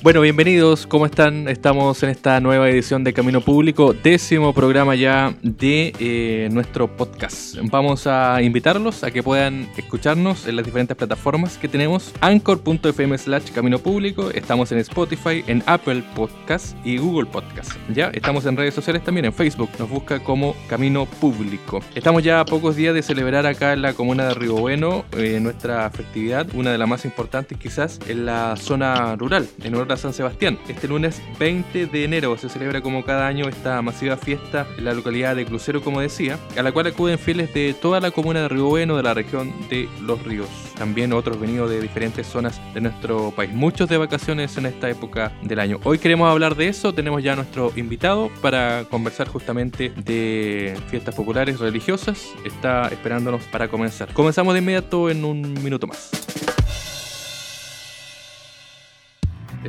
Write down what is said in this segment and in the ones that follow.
Bueno, bienvenidos, ¿cómo están? Estamos en esta nueva edición de Camino Público, décimo programa ya de eh, nuestro podcast. Vamos a invitarlos a que puedan escucharnos en las diferentes plataformas que tenemos, anchor.fm slash Camino Público, estamos en Spotify, en Apple Podcast y Google Podcast. Ya, estamos en redes sociales también, en Facebook, nos busca como Camino Público. Estamos ya a pocos días de celebrar acá en la comuna de Río Bueno eh, nuestra festividad, una de las más importantes quizás en la zona rural, en San Sebastián. Este lunes 20 de enero se celebra como cada año esta masiva fiesta en la localidad de Crucero, como decía, a la cual acuden fieles de toda la comuna de Río Bueno, de la región de Los Ríos. También otros venidos de diferentes zonas de nuestro país, muchos de vacaciones en esta época del año. Hoy queremos hablar de eso, tenemos ya a nuestro invitado para conversar justamente de fiestas populares religiosas. Está esperándonos para comenzar. Comenzamos de inmediato en un minuto más.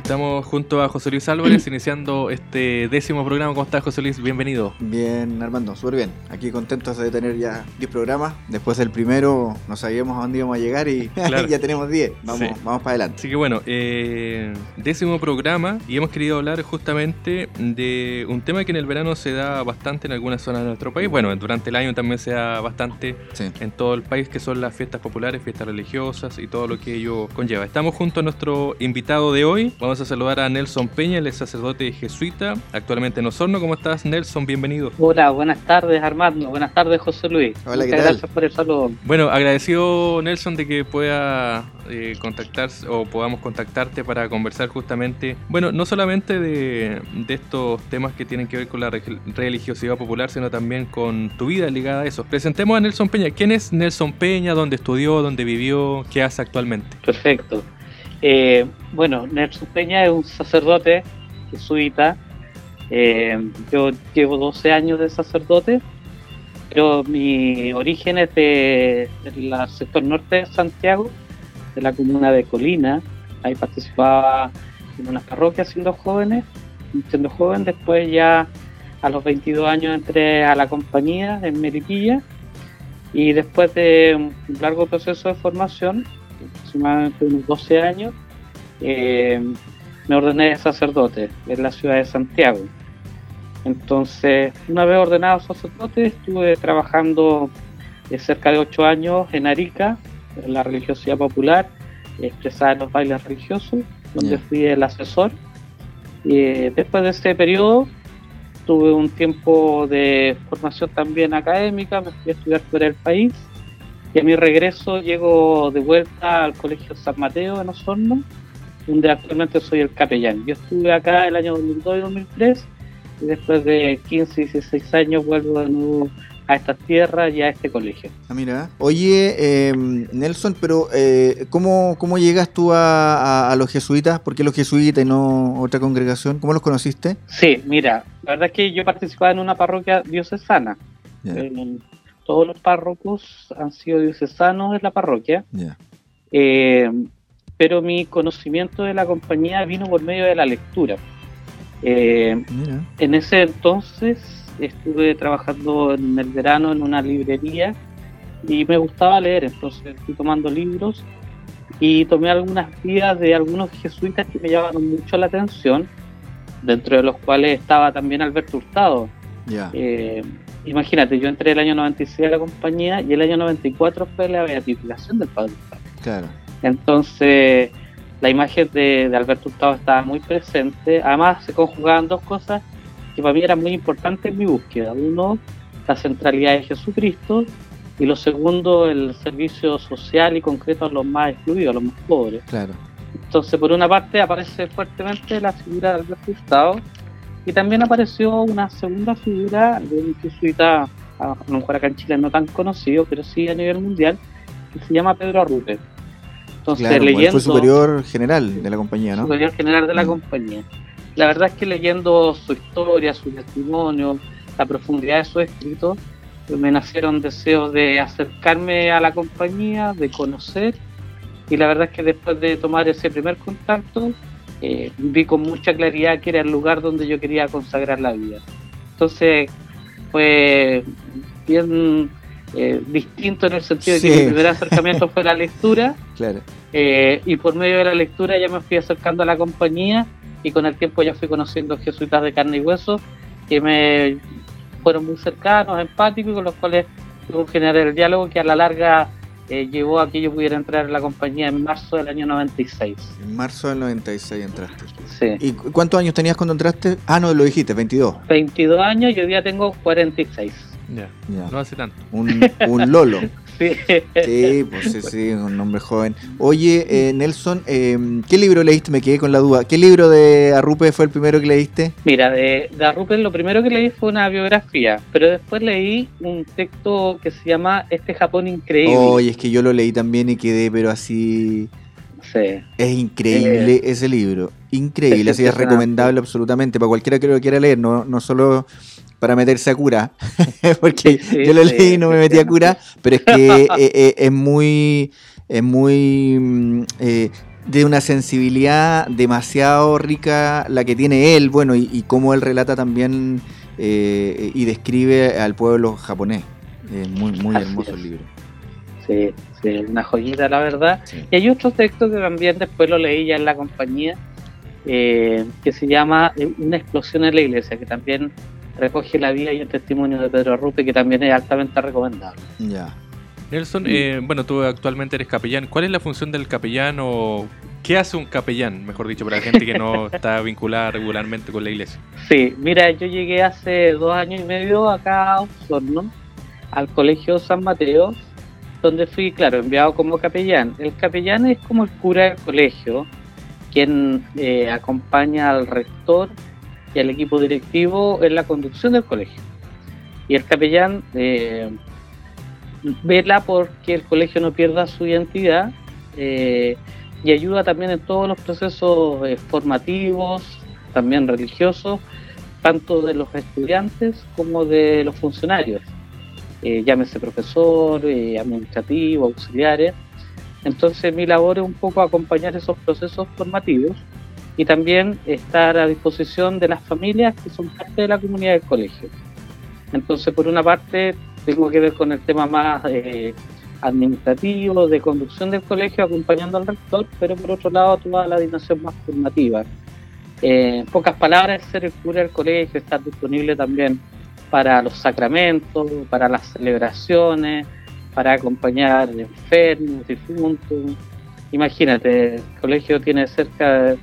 Estamos junto a José Luis Álvarez iniciando este décimo programa. ¿Cómo estás, José Luis? Bienvenido. Bien, Armando, súper bien. Aquí contentos de tener ya 10 programas. Después del primero no sabíamos a dónde íbamos a llegar y ya tenemos 10. Vamos, vamos para adelante. Así que bueno, eh, décimo programa y hemos querido hablar justamente de un tema que en el verano se da bastante en algunas zonas de nuestro país. Bueno, durante el año también se da bastante en todo el país, que son las fiestas populares, fiestas religiosas y todo lo que ello conlleva. Estamos junto a nuestro invitado de hoy. Vamos a saludar a Nelson Peña, el sacerdote jesuita, actualmente en Osorno. ¿Cómo estás, Nelson? Bienvenido. Hola, buenas tardes, Armando. Buenas tardes, José Luis. Hola, ¿qué tal? Gracias por el saludo. Bueno, agradecido, Nelson, de que pueda eh, contactarse o podamos contactarte para conversar justamente, bueno, no solamente de, de estos temas que tienen que ver con la religiosidad popular, sino también con tu vida ligada a eso. Presentemos a Nelson Peña. ¿Quién es Nelson Peña? ¿Dónde estudió? ¿Dónde vivió? ¿Qué hace actualmente? Perfecto. Eh, bueno, Nelson Peña es un sacerdote jesuita. Eh, yo llevo 12 años de sacerdote, pero mi origen es del sector norte de Santiago, de la comuna de Colina. Ahí participaba en unas parroquias siendo jóvenes, siendo joven. Después ya a los 22 años entré a la compañía en Meripilla y después de un largo proceso de formación aproximadamente unos 12 años, eh, me ordené sacerdote en la ciudad de Santiago. Entonces, una vez ordenado sacerdote, estuve trabajando eh, cerca de 8 años en Arica, en la religiosidad popular, expresada en los bailes religiosos, donde fui el asesor. Y eh, después de ese periodo, tuve un tiempo de formación también académica, me fui a estudiar fuera del país y a mi regreso llego de vuelta al Colegio San Mateo en Osorno, donde actualmente soy el capellán. Yo estuve acá el año 2002 y 2003 y después de 15 y 16 años vuelvo de nuevo a estas tierras y a este colegio. Ah, mira. Oye, em, Nelson, pero eh, ¿cómo, ¿cómo llegas tú a, los jesuitas? ¿Por qué los jesuitas y no otra congregación? ¿Cómo los conociste? Sí, mira, la verdad es que yo participaba en una parroquia diocesana todos los párrocos han sido diocesanos en la parroquia. Eh, pero mi conocimiento de la compañía vino por medio de la lectura. Eh, en ese entonces estuve trabajando en el verano en una librería y me gustaba leer, entonces fui tomando libros y tomé algunas vidas de algunos jesuitas que me llamaron mucho la atención, dentro de los cuales estaba también Alberto Hurtado. Eh, imagínate, yo entré el año 96 a la compañía y el año 94 fue la beatificación del Padre Claro. Entonces, la imagen de, Alberto Hurtado estaba muy presente. Además, se conjugaban dos cosas que para mí eran muy importantes en mi búsqueda. Uno, la centralidad de Jesucristo y lo segundo, el servicio social y concreto a los más excluidos, a los más pobres. Claro. Entonces, por una parte, aparece fuertemente la figura de Alberto Hurtado y también apareció una segunda figura de un jesuita, a lo mejor acá en Chile no tan conocido, pero sí a nivel mundial, que se llama Pedro Arrupe. Entonces, leyendo. Fue superior general de la compañía, ¿no? Superior general de la mm. compañía. La verdad es que leyendo su historia, su testimonio, la profundidad de su escrito, me nacieron deseos de acercarme a la compañía, de conocer, y la verdad es que después de tomar ese primer contacto, eh, vi con mucha claridad que era el lugar donde yo quería consagrar la vida. Entonces fue bien eh, distinto en el sentido de que mi primer acercamiento fue la lectura. Claro. Eh, y por medio de la lectura ya me fui acercando a la compañía y con el tiempo ya fui conociendo jesuitas de carne y hueso que me fueron muy cercanos, empáticos, con los cuales tuve generar el diálogo que a la larga eh, llevó a que yo pudiera entrar en la compañía en marzo del año 96. En marzo del 96 entraste. Sí. ¿Y cuántos años tenías cuando entraste? Ah, no, lo dijiste, 22. 22 años y hoy día tengo 46. Ya, Ya. no hace tanto. Un, un Lolo. Sí. Sí, pues sí, sí, un hombre joven. Oye, eh, Nelson, eh, ¿qué libro leíste? Me quedé con la duda. ¿Qué libro de Arrupe fue el primero que leíste? Mira, de, de Arrupen lo primero que leí fue una biografía, pero después leí un texto que se llama Este Japón Increíble. Oye, es que yo lo leí también y quedé, pero así... Sí. Es increíble ese libro. Increíble, Es así es recomendable absolutamente para cualquiera que lo quiera leer, no, no solo para meterse a cura, porque Sí, yo lo leí y no me metí a cura, pero es que eh, eh, es muy, es muy mm, eh, de una sensibilidad demasiado rica la que tiene él, bueno, y, y cómo él relata también eh, y describe al pueblo japonés. Muy, muy Así hermoso es. el libro. Sí, sí, una joyita la verdad. Sí. Y hay otro texto que también después lo leí ya en la compañía, eh, que se llama Una explosión en la iglesia, que también recoge la vida y el testimonio de Pedro Arrupe, que también es altamente recomendable. Ya. Nelson, eh, bueno, tú actualmente eres capellán. ¿Cuál es la función del capellán o qué hace un capellán, mejor dicho, para la gente que no está vinculada regularmente con la iglesia? Sí, mira, yo llegué hace dos años y medio acá a Osorno, al Colegio San Mateo, donde fui, claro, enviado como capellán. El capellán es como el cura del colegio, quien eh, acompaña al rector y al equipo directivo en la conducción del colegio. Y el capellán eh, vela porque el colegio no pierda su identidad eh, y ayuda también en todos los procesos eh, formativos, también religiosos, tanto de los estudiantes como de los funcionarios, eh, llámese profesor, administrativo, auxiliares. Entonces mi labor es un poco acompañar esos procesos formativos y también estar a disposición de las familias que son parte de la comunidad del colegio. Entonces, por una parte, tengo que ver con el tema más eh, administrativo, de conducción del colegio, acompañando al rector, pero por otro lado, toda la dimensión más formativa. Eh, en pocas palabras, ser el cura del colegio, estar disponible también para los sacramentos, para las celebraciones, para acompañar enfermos, difuntos. Imagínate, el colegio tiene cerca de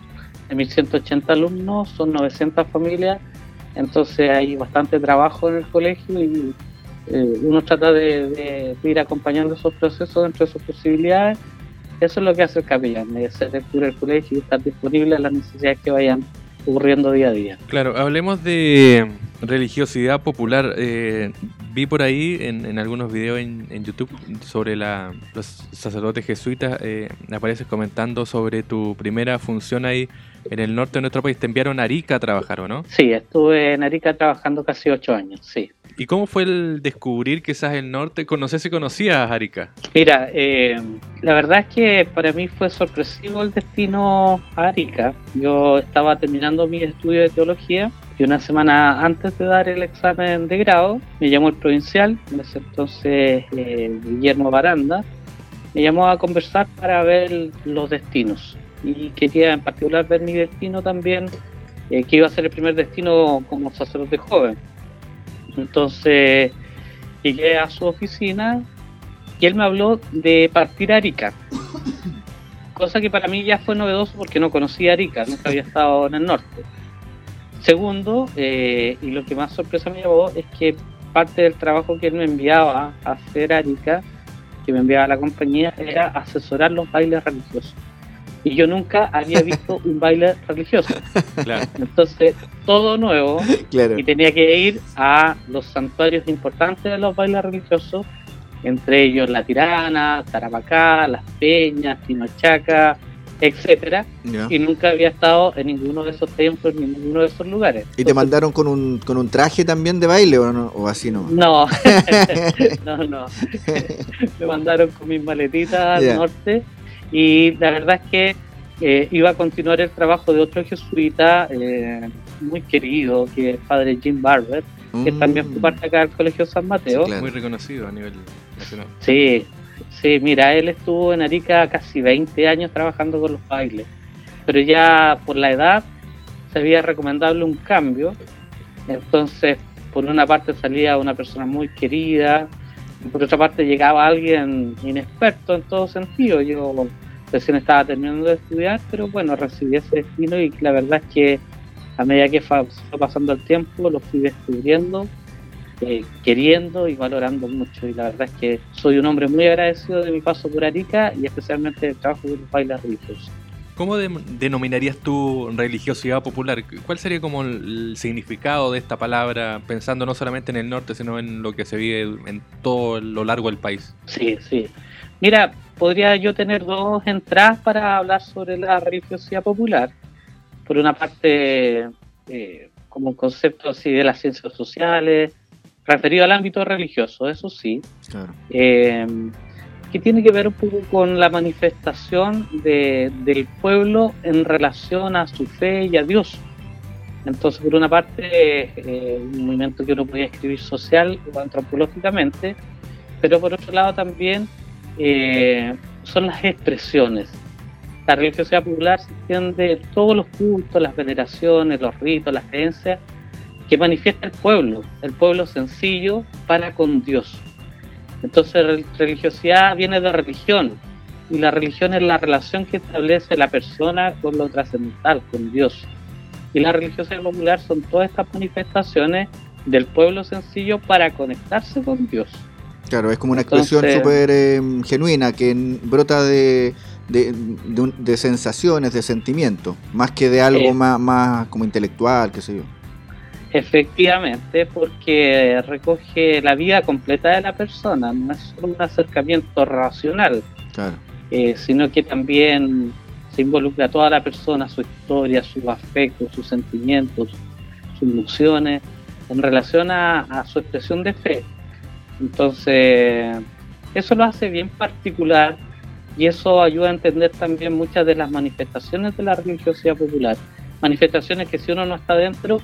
1.180 alumnos, son 900 familias, entonces hay bastante trabajo en el colegio y eh, uno trata de, de- de ir acompañando esos procesos dentro de sus posibilidades. Eso es lo que hace el capellán, es ser el cura del colegio y estar disponible a las necesidades que vayan ocurriendo día a día. Claro, hablemos de religiosidad popular. Eh, vi por ahí en, en algunos videos en, en YouTube sobre la, los sacerdotes jesuitas, eh, apareces comentando sobre tu primera función ahí en el norte de nuestro país. Te enviaron a Arica a trabajar, ¿o no? Sí, estuve en Arica trabajando casi ocho años, sí. ¿Y cómo fue el descubrir quizás el norte? No sé si conocías Arica. Mira, eh, la verdad es que para mí fue sorpresivo el destino a Arica. Yo estaba terminando mi estudio de teología y una semana antes de dar el examen de grado me llamó el provincial, en ese entonces eh, Guillermo Baranda, me llamó a conversar para ver los destinos y quería en particular ver mi destino también, eh, que iba a ser el primer destino como sacerdote joven. Entonces llegué a su oficina y él me habló de partir a Arica. Cosa que para mí ya fue novedoso porque no conocía Arica, nunca había estado en el norte. Segundo, eh, y lo que más sorpresa me llevó es que parte del trabajo que él me enviaba a hacer a Arica, que me enviaba a la compañía, era asesorar los bailes religiosos. Y yo nunca había visto un baile religioso. Claro. Entonces, todo nuevo, Claro. y tenía que ir a los santuarios importantes de los bailes religiosos, entre ellos La Tirana, Tarapacá, Las Peñas, Tinochaca, etcétera, y nunca había estado en ninguno de esos templos ni en ninguno de esos lugares. ¿Y te mandaron con un, con un traje también de baile o, no, o así no? No, no, no. Me mandaron con mis maletitas al norte y la verdad es que eh, iba a continuar el trabajo de otro jesuita eh, muy querido, que es el padre Jim Barber, que Mm. también fue parte acá del Colegio San Mateo. Sí, claro. Muy reconocido a nivel nacional. Sí, sí, mira, él estuvo en Arica casi 20 años trabajando con los bailes, pero ya por la edad se había recomendable un cambio, entonces por una parte salía una persona muy querida, por otra parte llegaba alguien inexperto en todo sentido, yo recién estaba terminando de estudiar, pero bueno, recibí ese destino y la verdad es que a medida que fue pasando el tiempo lo fui descubriendo eh, queriendo y valorando mucho. Y la verdad es que soy un hombre muy agradecido de mi paso por Arica y especialmente del trabajo de los bailes religiosos. ¿Cómo de- denominarías tu religiosidad popular? ¿Cuál sería como el, el significado de esta palabra, pensando no solamente en el norte, sino en lo que se vive en todo lo largo del país? Sí, sí. Mira, podría yo tener dos entradas para hablar sobre la religiosidad popular. Por una parte, eh, como un concepto así de las ciencias sociales, referido al ámbito religioso, eso sí. Claro. eh, que tiene que ver un poco con la manifestación de- del pueblo en relación a su fe y a Dios. Entonces, por una parte, eh, un movimiento que uno podría escribir social o antropológicamente, pero por otro lado también eh, son las expresiones. La religiosidad popular se entiende en todos los cultos, las veneraciones, los ritos, las creencias que manifiesta el pueblo, el pueblo sencillo para con Dios. Entonces, re- religiosidad viene de religión, y la religión es la relación que establece la persona con lo trascendental, con Dios. Y la religiosidad popular son todas estas manifestaciones del pueblo sencillo para conectarse con Dios. Claro, es como una expresión súper eh, genuina que brota de, de, de un- de sensaciones, de sentimientos, más que de algo Eh. más, más como intelectual, qué sé yo. Efectivamente, porque recoge la vida completa de la persona, no es solo un acercamiento racional, Claro. eh, sino que también se involucra a toda la persona, su historia, sus afectos, sus sentimientos, sus emociones, en relación a, a su expresión de fe. Entonces, eso lo hace bien particular y eso ayuda a entender también muchas de las manifestaciones de la religiosidad popular. Manifestaciones que si uno no está dentro,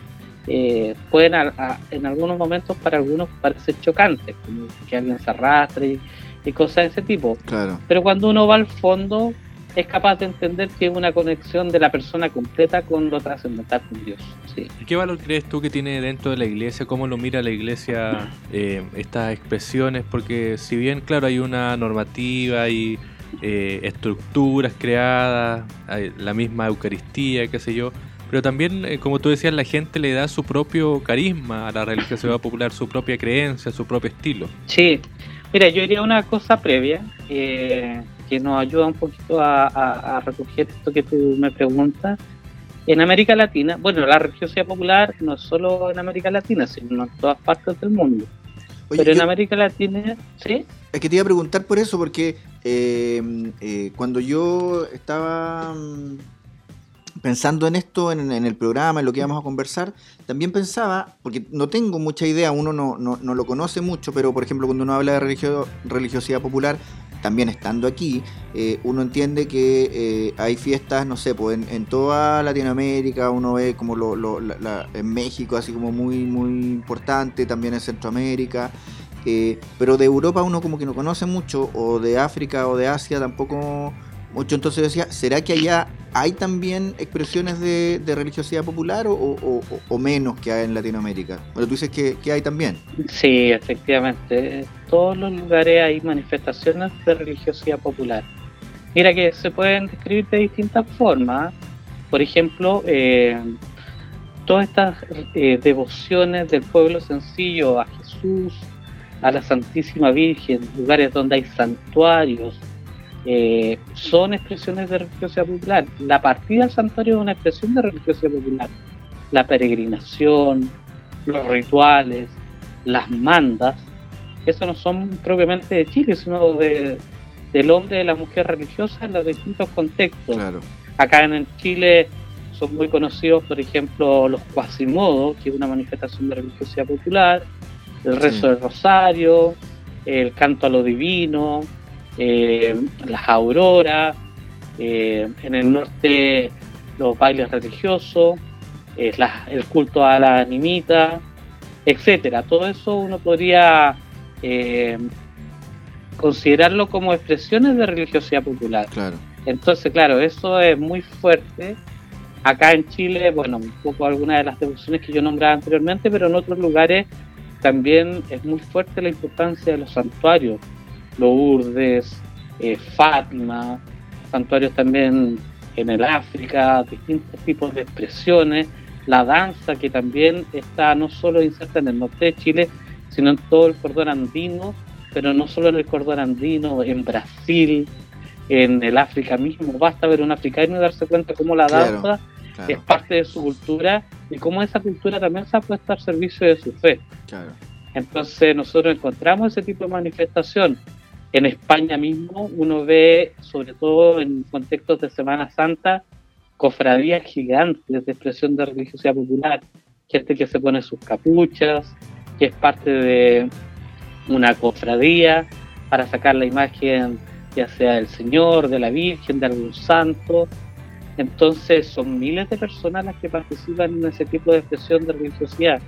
eh, pueden a- a- en algunos momentos para algunos parecer chocantes, como que alguien se arrastre y, y cosas de ese tipo. Claro. Pero cuando uno va al fondo, es capaz de entender que es una conexión de la persona completa con lo trascendental con Dios. Sí. ¿Y ¿Qué valor crees tú que tiene dentro de la iglesia? ¿Cómo lo mira la iglesia eh, estas expresiones? Porque si bien, claro, hay una normativa y eh, estructuras creadas, hay la misma Eucaristía, qué sé yo, pero también, eh, como tú decías, la gente le da su propio carisma a la religiosidad popular, su propia creencia, su propio estilo. Sí. Mira, yo diría una cosa previa eh, que nos ayuda un poquito a, a- a recoger esto que tú me preguntas. En América Latina, bueno, la religiosidad popular no es solo en América Latina, sino en todas partes del mundo. Oye, Pero en yo- América Latina, ¿sí? Es que te iba a preguntar por eso, porque eh, eh, cuando yo estaba mm, pensando en esto, en, el programa, en lo que íbamos a conversar, también pensaba, porque no tengo mucha idea, uno no, no, no lo conoce mucho, pero por ejemplo cuando uno habla de religio- religiosidad popular, también estando aquí, eh, uno entiende que eh, hay fiestas, no sé, pues en, en toda Latinoamérica, uno ve como lo, lo- la- la- en México, así como muy, muy importante, también en Centroamérica. Eh, pero de Europa uno como que no conoce mucho, o de África o de Asia tampoco mucho. Entonces yo decía, ¿será que allá hay también expresiones de, religiosidad popular o, menos que hay en Latinoamérica? Pero tú dices que, que hay también. Sí, efectivamente. En todos los lugares hay manifestaciones de religiosidad popular. Mira que se pueden describir de distintas formas. Por ejemplo, eh, todas estas eh, devociones del pueblo sencillo a Jesús, a la Santísima Virgen, lugares donde hay santuarios, eh, son expresiones de religiosidad popular. La partida al santuario es una expresión de religiosidad popular. La peregrinación, los rituales, las mandas, eso no son propiamente de Chile, sino de, del hombre y de la mujer religiosa en los distintos contextos. Claro. Acá en Chile son muy conocidos, por ejemplo, los Quasimodos, que es una manifestación de religiosidad popular, el rezo del rosario, el canto a lo divino, eh, las auroras, eh, en el norte los bailes religiosos, eh, el culto a la animita, etcétera. Todo eso uno podría considerarlo como expresiones de religiosidad popular. Claro. Entonces, claro, eso es muy fuerte. Acá en Chile, bueno, un poco algunas de las devociones que yo nombraba anteriormente, pero en otros lugares también es muy fuerte la importancia de los santuarios, Lourdes, eh, Fátima, santuarios también en el África, distintos tipos de expresiones, la danza que también está no solo inserta en el norte de Chile, sino en todo el cordón andino, pero no solo en el cordón andino, en Brasil, en el África mismo, basta ver un africano y darse cuenta cómo la danza es parte de su cultura y cómo esa cultura también se ha puesto al servicio de su fe. Entonces nosotros encontramos ese tipo de manifestación. En España mismo uno ve, sobre todo en contextos de Semana Santa, cofradías gigantes de expresión de religiosidad popular, gente que se pone sus capuchas, que es parte de una cofradía para sacar la imagen ya sea del Señor, de la Virgen, de algún santo. Entonces son miles de personas las que participan en ese tipo de expresión de religiosidad.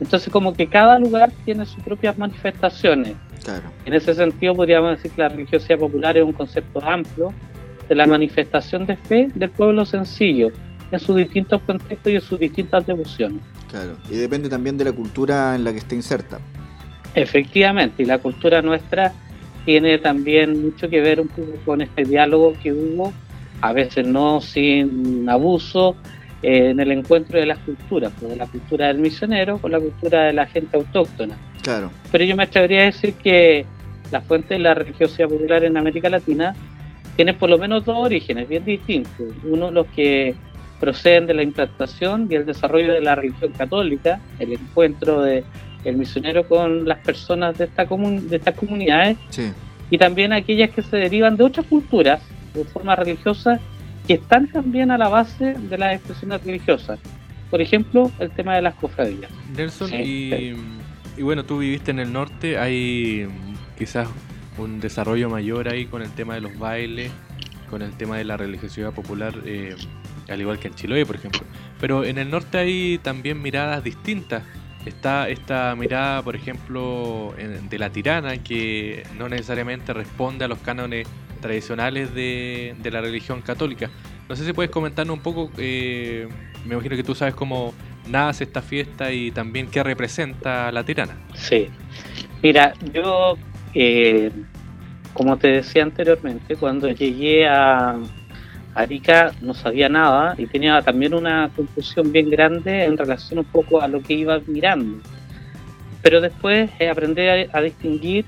Entonces como que cada lugar tiene sus propias manifestaciones. En ese sentido podríamos decir que la religiosidad popular es un concepto amplio de la manifestación de fe del pueblo sencillo en sus distintos contextos y en sus distintas devociones. Claro, y depende también de la cultura en la que esté inserta. Efectivamente, y la cultura nuestra tiene también mucho que ver un poco con este diálogo que hubo, a veces no sin abuso, eh, en el encuentro de las culturas, pues, de la cultura del misionero con la cultura de la gente autóctona. Claro. Pero yo me atrevería a decir que la fuente de la religiosidad popular en América Latina tiene por lo menos dos orígenes bien distintos. Uno, los que proceden de la implantación y el desarrollo de la religión católica, el encuentro de el misionero con las personas de, esta de estas comunidades y también aquellas que se derivan de otras culturas de forma religiosa que están también a la base de las expresiones religiosas. Por ejemplo, el tema de las cofradías. Nelson, y, bueno, tú viviste en el norte, hay quizás un desarrollo mayor ahí con el tema de los bailes, con el tema de la religiosidad popular, eh, al igual que en Chiloé, por ejemplo. Pero en el norte hay también miradas distintas Está esta mirada, por ejemplo, de la tirana, que no necesariamente responde a los cánones tradicionales de, la religión católica. No sé si puedes comentarnos un poco, eh, me imagino que tú sabes cómo nace esta fiesta y también qué representa la tirana. Sí, mira, yo, eh, como te decía anteriormente, cuando llegué a, Arica no sabía nada y tenía también una confusión bien grande en relación un poco a lo que iba mirando. Pero después eh, aprendí a, distinguir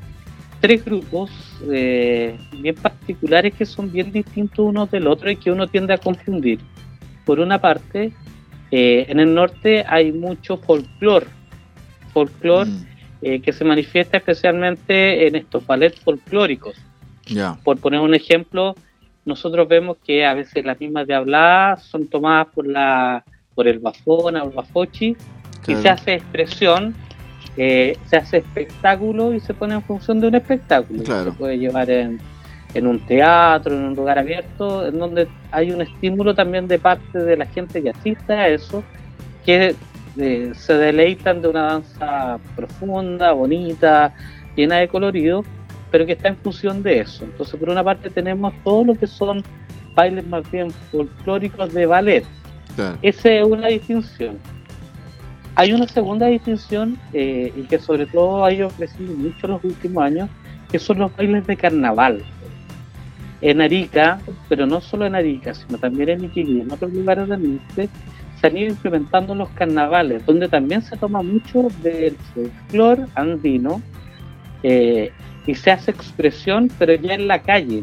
tres grupos eh, bien particulares que son bien distintos unos del otro y que uno tiende a confundir. Por una parte, eh, en el norte hay mucho folclore, folclore mm. que se manifiesta especialmente en estos ballets folclóricos. Por poner un ejemplo, nosotros vemos que a veces las mismas de hablar son tomadas por la por el bafón o el bafochi y se hace expresión, eh, se hace espectáculo y se pone en función de un espectáculo. Se puede llevar en, en un teatro, en un lugar abierto, en donde hay un estímulo también de parte de la gente que asiste a eso, que eh, se deleitan de una danza profunda, bonita, llena de colorido, pero que está en función de eso. Entonces, por una parte tenemos todo lo que son bailes más bien folclóricos de ballet. Esa es una distinción. Hay una segunda distinción, eh, y que sobre todo ha ido creciendo mucho en los últimos años, que son los bailes de carnaval. En Arica, pero no solo en Arica, sino también en Iquique y en otros lugares del norte, se han ido implementando los carnavales, donde también se toma mucho del folclore andino eh, y se hace expresión, pero ya en la calle,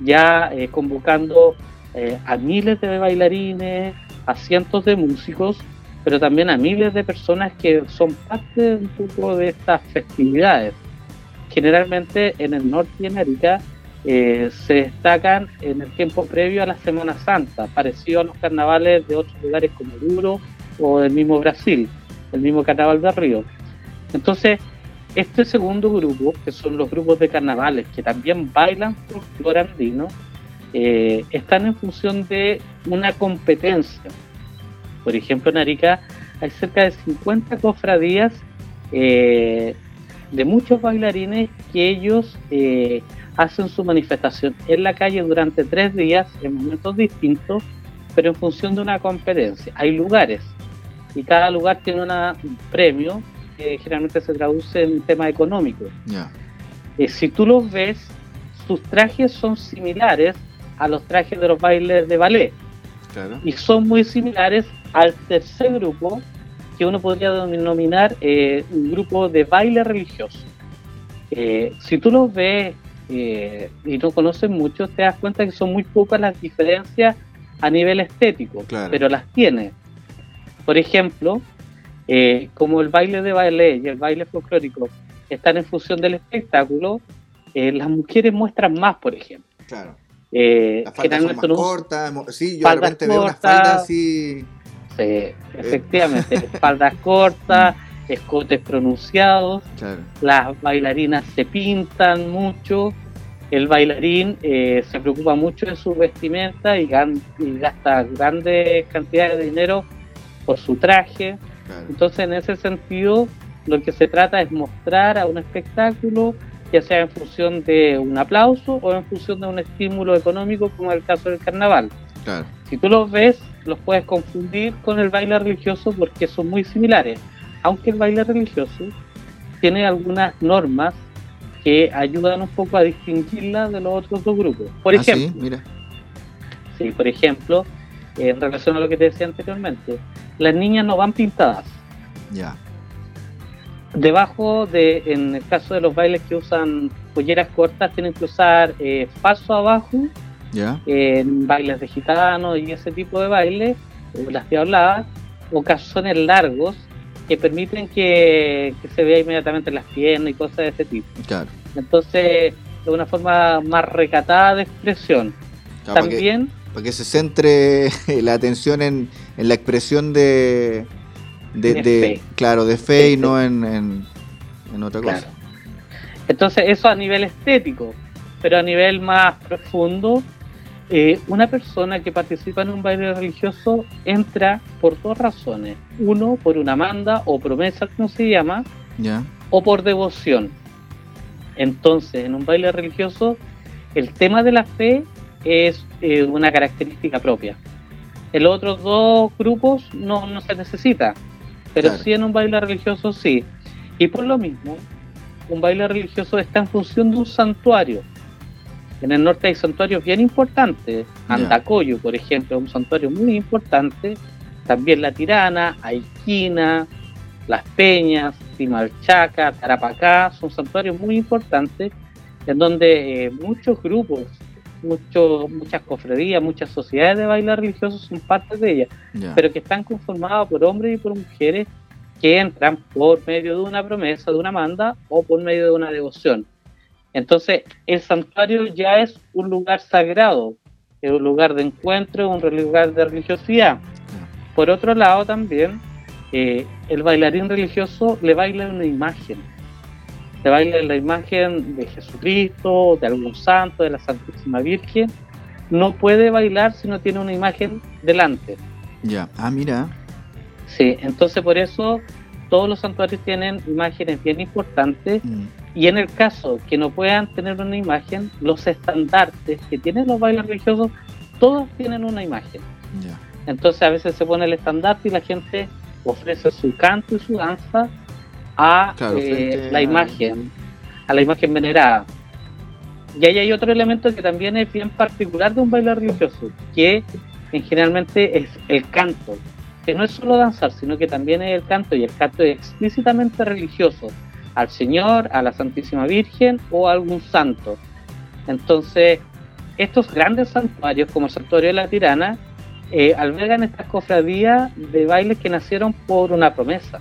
ya eh, convocando eh, a miles de bailarines, a cientos de músicos, pero también a miles de personas que son parte un poco de estas festividades. Generalmente en el norte y en Arica eh, se destacan en el tiempo previo a la Semana Santa, parecido a los carnavales de otros lugares como Duro o el mismo Brasil, el mismo Carnaval de Río. Entonces, este segundo grupo, que son los grupos de carnavales que también bailan folclore andino, eh, están en función de una competencia. Por ejemplo, en Arica hay cerca de 50 cofradías eh, de muchos bailarines que ellos eh, hacen su manifestación en la calle durante tres días en momentos distintos, pero en función de una competencia. Hay lugares y cada lugar tiene un premio que generalmente se traduce en un tema económico. Eh, si tú los ves, sus trajes son similares a los trajes de los bailes de ballet. Y son muy similares al tercer grupo, que uno podría denominar eh, un grupo de baile religioso. Eh, si tú los ves y no conoces mucho, te das cuenta que son muy pocas las diferencias a nivel estético, pero las tiene. Por ejemplo, eh, como el baile de baile y el baile folclórico están en función del espectáculo, eh, las mujeres muestran más, por ejemplo. Claro. Eh, las faldas son más cortas, sí, yo de repente veo unas faldas así. Sí, efectivamente, faldas cortas, escotes pronunciados, las bailarinas se pintan mucho, el bailarín se preocupa mucho de su vestimenta y gasta grandes cantidades de dinero por su traje. Entonces, en ese sentido, lo que se trata es mostrar a un espectáculo, ya sea en función de un aplauso o en función de un estímulo económico, como el caso del carnaval. Si tú los ves, los puedes confundir con el baile religioso porque son muy similares, aunque el baile religioso tiene algunas normas que ayudan un poco a distinguirla de los otros dos grupos. Por ah, ejemplo, sí? Mira. sí, por ejemplo, en relación a lo que te decía anteriormente, las niñas no van pintadas. Ya. Debajo de, en el caso de los bailes que usan polleras cortas, tienen que usar eh, paso abajo, en bailes de gitanos y ese tipo de bailes, las diabladas, o calzones largos que permiten que, se vea inmediatamente las piernas y cosas de ese tipo. Claro. Entonces, de una forma más recatada de expresión. También para que se centre la atención en, la expresión de, de, claro, de fe y no en, otra cosa. Entonces, eso a nivel estético, pero a nivel más profundo, eh, una persona que participa en un baile religioso entra por dos razones. Uno, por una manda o promesa, como se llama, o por devoción. Entonces, en un baile religioso, el tema de la fe es eh, una característica propia. En los otros dos grupos no, no se necesita, pero sí en un baile religioso sí. Y por lo mismo, un baile religioso está en función de un santuario. En el norte hay santuarios bien importantes. Andacoyo, por ejemplo, es un santuario muy importante. También La Tirana, Aiquina, Las Peñas, Timalchaca, Tarapacá, son santuarios muy importantes en donde eh, muchos grupos mucho, muchas cofradías, muchas sociedades de baile religioso son parte de ellas, pero que están conformadas por hombres y por mujeres que entran por medio de una promesa, de una manda o por medio de una devoción. Entonces, el santuario ya es un lugar sagrado, es un lugar de encuentro, un lugar de religiosidad. Por otro lado, también, eh, el bailarín religioso le baila una imagen se baila la imagen de Jesucristo, de algún santo, de la Santísima Virgen, no puede bailar si no tiene una imagen delante. Ya, ah, mira. Sí, entonces por eso todos los santuarios tienen imágenes bien importantes mm. y en el caso que no puedan tener una imagen, los estandartes que tienen los bailes religiosos, todos tienen una imagen. Ya. Entonces a veces se pone el estandarte y la gente ofrece su canto y su danza a eh, la imagen, a la imagen venerada. Y ahí hay otro elemento que también es bien particular de un baile religioso, que en generalmente es el canto, que no es solo danzar, sino que también es el canto, y el canto es explícitamente religioso, al Señor, a la Santísima Virgen o a algún santo. Entonces, estos grandes santuarios, como el Santuario de la Tirana, eh, albergan estas cofradías de bailes que nacieron por una promesa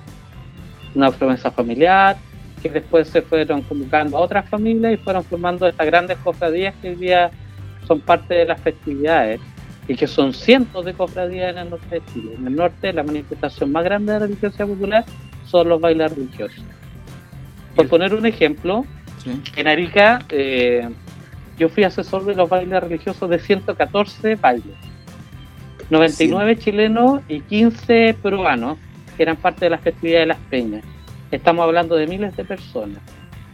una promesa familiar, que después se fueron convocando a otras familias y fueron formando estas grandes cofradías que hoy día son parte de las festividades y que son cientos de cofradías en el norte de Chile. En el norte la manifestación más grande de la religiosidad popular son los bailes religiosos. Por poner un ejemplo, en Arica eh, yo fui asesor de los bailes religiosos de 114 bailes. 99 chilenos y 15 peruanos, que eran parte de la festividad de las peñas. Estamos hablando de miles de personas.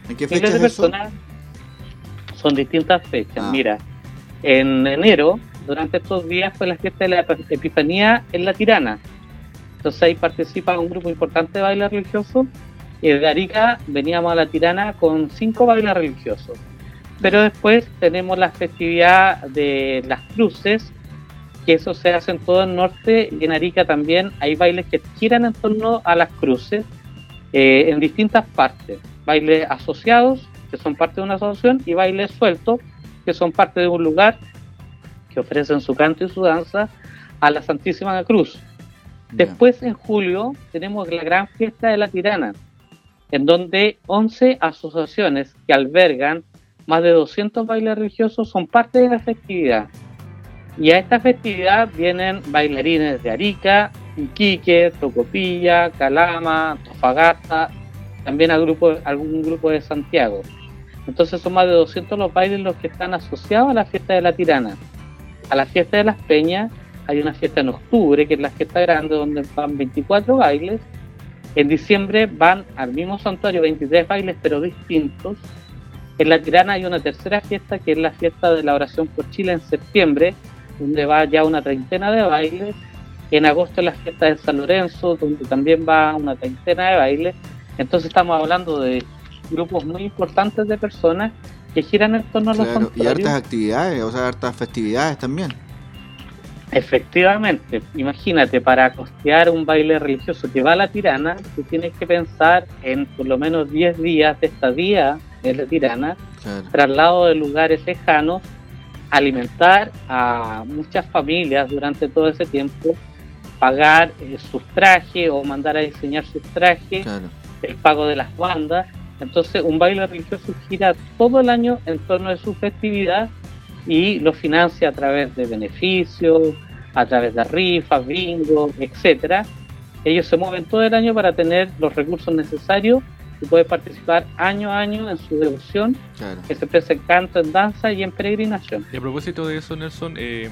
¿En qué miles de personas son distintas fechas. Ah. Mira, en enero, durante estos días, fue la fiesta de la Epifanía en La Tirana. Entonces ahí participa un grupo importante de bailes religiosos. Y de Arica veníamos a La Tirana con cinco bailes religiosos. Pero después tenemos la festividad de las cruces, que eso se hace en todo el norte y en Arica también hay bailes que giran en torno a las cruces eh, en distintas partes. Bailes asociados, que son parte de una asociación, y bailes sueltos, que son parte de un lugar que ofrecen su canto y su danza a la Santísima Cruz. Después, en julio, tenemos la gran fiesta de la Tirana, en donde 11 asociaciones que albergan más de 200 bailes religiosos son parte de la festividad. Y a esta festividad vienen bailarines de Arica, Iquique, Tocopilla, Calama, Tofagasta, también grupo, algún grupo de Santiago. Entonces son más de 200 los bailes los que están asociados a la fiesta de la Tirana. A la fiesta de las Peñas hay una fiesta en octubre, que es la fiesta grande, donde van 24 bailes. En diciembre van al mismo santuario 23 bailes, pero distintos. En la Tirana hay una tercera fiesta, que es la fiesta de la oración por Chile en septiembre, donde va ya una treintena de bailes. En agosto la fiesta de San Lorenzo, donde también va una treintena de bailes. Entonces estamos hablando de grupos muy importantes de personas que giran en torno a los claro, Y hartas actividades, o sea, hartas festividades también. Efectivamente, imagínate, para costear un baile religioso que va a la tirana, tú tienes que pensar en por lo menos 10 días de estadía en la tirana, traslado de lugares lejanos alimentar a muchas familias durante todo ese tiempo, pagar eh, sus trajes o mandar a diseñar sus trajes, el pago de las bandas. Entonces un baile religioso gira todo el año en torno de su festividad y lo financia a través de beneficios, a través de rifas, bingo, etcétera. Ellos se mueven todo el año para tener los recursos necesarios y puede participar año a año en su devoción, que se expresa en canto, en danza y en peregrinación. Y a propósito de eso, Nelson, eh,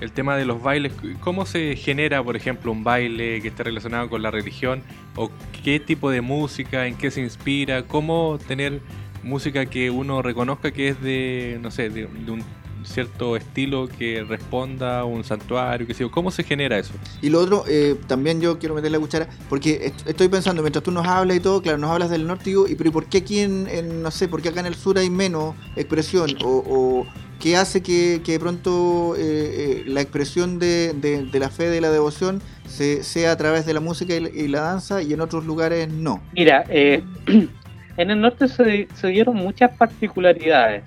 el tema de los bailes, ¿cómo se genera, por ejemplo, un baile que esté relacionado con la religión? ¿O qué tipo de música, en qué se inspira? ¿Cómo tener música que uno reconozca que es de, no sé, de un cierto estilo que responda a un santuario, que sé ¿Cómo se genera eso? Y lo otro, eh, también yo quiero meter la cuchara, porque estoy pensando, mientras tú nos hablas y todo, claro, nos hablas del norte, y pero ¿y por qué aquí en, no sé, por qué acá en el sur hay menos expresión? ¿O, qué hace que, de pronto eh, eh, la expresión de, de, la fe, de la devoción, se, sea a través de la música y, la danza y en otros lugares no? Mira, en el norte se, se dieron muchas particularidades.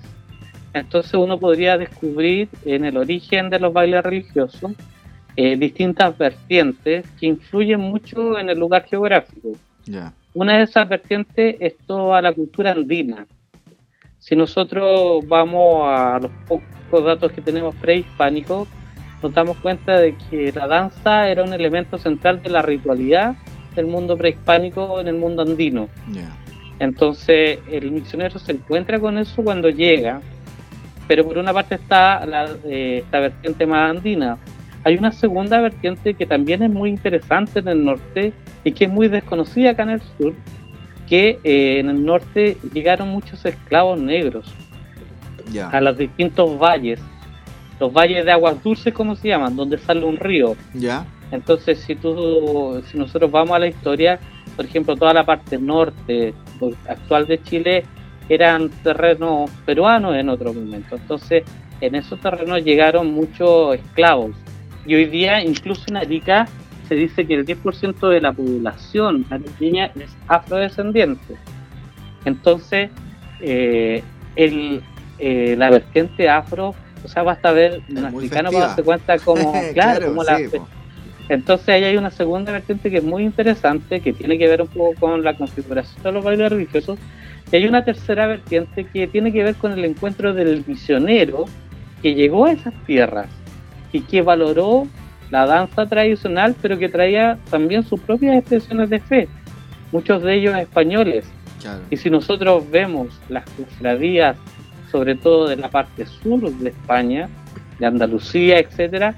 Entonces uno podría descubrir en el origen de los bailes religiosos eh, distintas vertientes que influyen mucho en el lugar geográfico. Una de esas vertientes es toda la cultura andina. Si nosotros vamos a los pocos datos que tenemos prehispánicos, nos damos cuenta de que la danza era un elemento central de la ritualidad del mundo prehispánico en el mundo andino. Entonces el misionero se encuentra con eso cuando llega pero por una parte está la, eh, esta vertiente más andina. Hay una segunda vertiente que también es muy interesante en el norte y que es muy desconocida acá en el sur, que eh, en el norte llegaron muchos esclavos negros a los distintos valles, los valles de aguas dulces, como se llaman, donde sale un río. Ya. Entonces, si tú, si nosotros vamos a la historia, por ejemplo, toda la parte norte actual de Chile eran terrenos peruanos en otro momento. Entonces, en esos terrenos llegaron muchos esclavos. Y hoy día, incluso en Arica, se dice que el 10% de la población ariqueña es afrodescendiente. Entonces, eh, el, eh, la vertiente afro, o sea, basta ver un africano para darse cuenta como, claro, como la, Entonces ahí hay una segunda vertiente que es muy interesante, que tiene que ver un poco con la configuración de los bailes religiosos, y hay una tercera vertiente que tiene que ver con el encuentro del misionero que llegó a esas tierras y que valoró la danza tradicional, pero que traía también sus propias expresiones de fe, muchos de ellos españoles. Y si nosotros vemos las cofradías, sobre todo de la parte sur de España, de Andalucía, etcétera,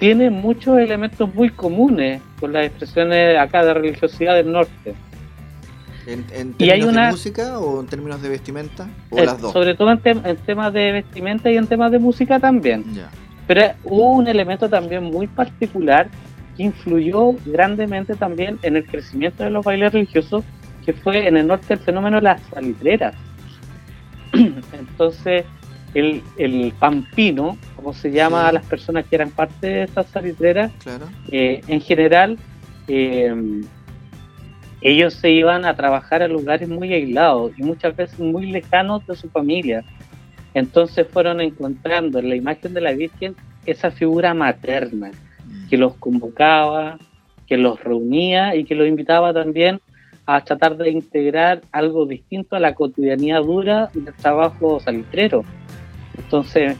tiene muchos elementos muy comunes con las expresiones acá de religiosidad del norte. ¿En, términos de música o en términos de vestimenta? ¿O eh, las dos? Sobre todo en, temas de vestimenta y en temas de música también. Pero hubo un elemento también muy particular que influyó grandemente también en el crecimiento de los bailes religiosos, que fue en el norte el fenómeno de las salitreras. Entonces, el, el pampino, como se llama a las personas que eran parte de estas salitreras, eh, en general, eh, ellos se iban a trabajar a lugares muy aislados y muchas veces muy lejanos de su familia. Entonces fueron encontrando en la imagen de la Virgen esa figura materna que los convocaba, que los reunía y que los invitaba también a tratar de integrar algo distinto a la cotidianidad dura del trabajo salitrero. Entonces,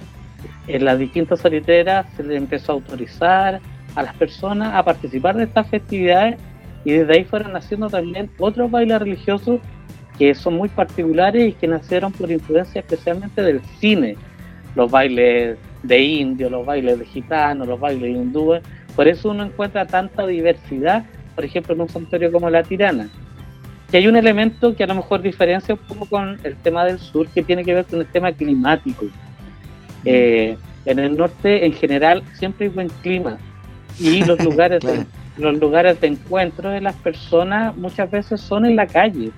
en las distintas salitreras se les empezó a autorizar a las personas a participar de estas festividades y desde ahí fueron naciendo también otros bailes religiosos que son muy particulares y que nacieron por influencia especialmente del cine, los bailes de indio, los bailes de gitanos, los bailes hindúes, por eso uno encuentra tanta diversidad, por ejemplo, en un santuario como La Tirana. Y hay un elemento que a lo mejor diferencia un poco con el tema del sur, que tiene que ver con el tema climático. Eh, en el norte, en general, siempre hay buen clima. Y los lugares los lugares de encuentro de las personas muchas veces son en la calle.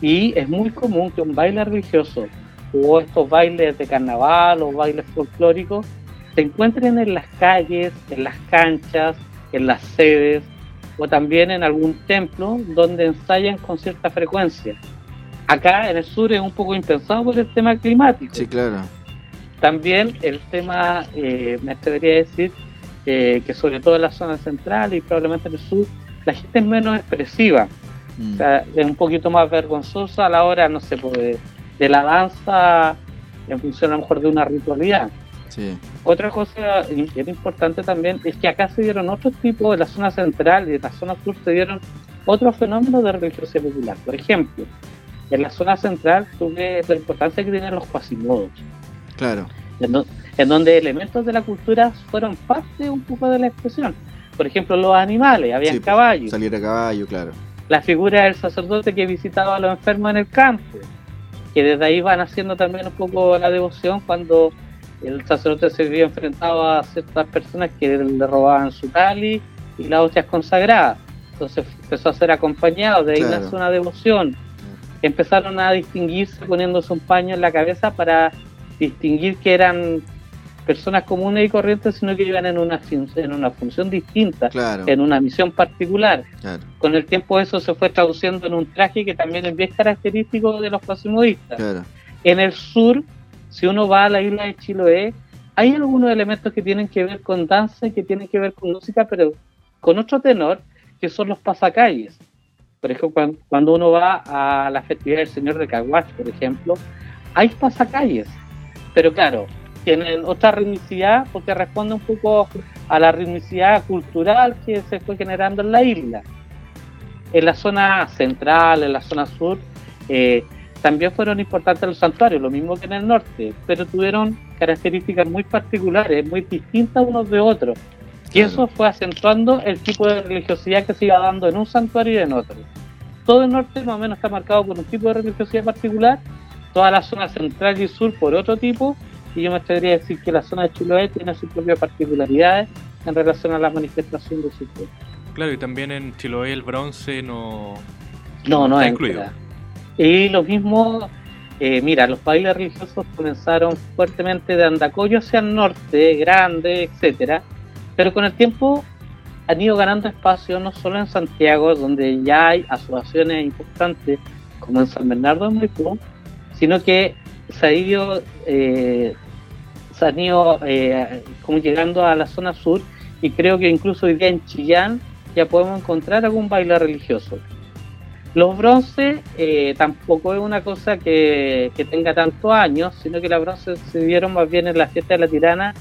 Y es muy común que un baile religioso o estos bailes de carnaval o bailes folclóricos se encuentren en las calles, en las canchas, en las sedes o también en algún templo donde ensayan con cierta frecuencia. Acá en el sur es un poco impensado por el tema climático. Sí, claro. También el tema, eh, me atrevería a decir, que sobre todo en la zona central y probablemente en el sur, la gente es menos expresiva. Mm. O sea, es un poquito más vergonzosa a la hora, no sé, pues, de, la danza en función a lo mejor de una ritualidad. Sí. Otra cosa que importante también es que acá se dieron otros tipos, de la zona central y en la zona sur se dieron otros fenómenos de religiosidad popular. Por ejemplo, en la zona central tuve la importancia que tienen los cuasimodos. Claro en donde elementos de la cultura fueron parte un poco de la expresión. Por ejemplo, los animales, había pues, caballos. Salir a caballo, claro. La figura del sacerdote que visitaba a los enfermos en el campo, que desde ahí van haciendo también un poco la devoción cuando el sacerdote se vio enfrentado a ciertas personas que le robaban su cali y las hostias consagradas. Entonces empezó a ser acompañado, de ahí nace una devoción. Empezaron a distinguirse poniéndose un paño en la cabeza para distinguir que eran personas comunes y corrientes, sino que iban en una, en una función distinta, en una misión particular. Con el tiempo eso se fue traduciendo en un traje que también es bien característico de los pasimodistas. En el sur, si uno va a la isla de Chiloé, hay algunos elementos que tienen que ver con danza y que tienen que ver con música, pero con otro tenor, que son los pasacalles. Por ejemplo, cuando uno va a la festividad del Señor de Caguas, por ejemplo, hay pasacalles. Pero claro, tienen otra ritmicidad porque responde un poco a la ritmicidad cultural que se fue generando en la isla. En la zona central, en la zona sur, eh, también fueron importantes los santuarios, lo mismo que en el norte, pero tuvieron características muy particulares, muy distintas unos de otros. Y eso fue acentuando el tipo de religiosidad que se iba dando en un santuario y en otro. Todo el norte más o menos está marcado por un tipo de religiosidad particular, toda la zona central y sur por otro tipo, y yo me atrevería a decir que la zona de Chiloé tiene sus propias particularidades en relación a la manifestación de su pueblo. Claro, y también en Chiloé el bronce no, no, no está incluido. Y lo mismo, eh, mira, los bailes religiosos comenzaron fuertemente de Andacoyo hacia el norte, grande, etcétera, pero con el tiempo han ido ganando espacio no solo en Santiago, donde ya hay asociaciones importantes como en San Bernardo de Maipú, sino que se ha ido eh, se han ido eh, como llegando a la zona sur y creo que incluso hoy día en Chillán ya podemos encontrar algún baile religioso. Los bronces eh, tampoco es una cosa que, tenga tantos años, sino que los bronces se dieron más bien en la fiesta de la tirana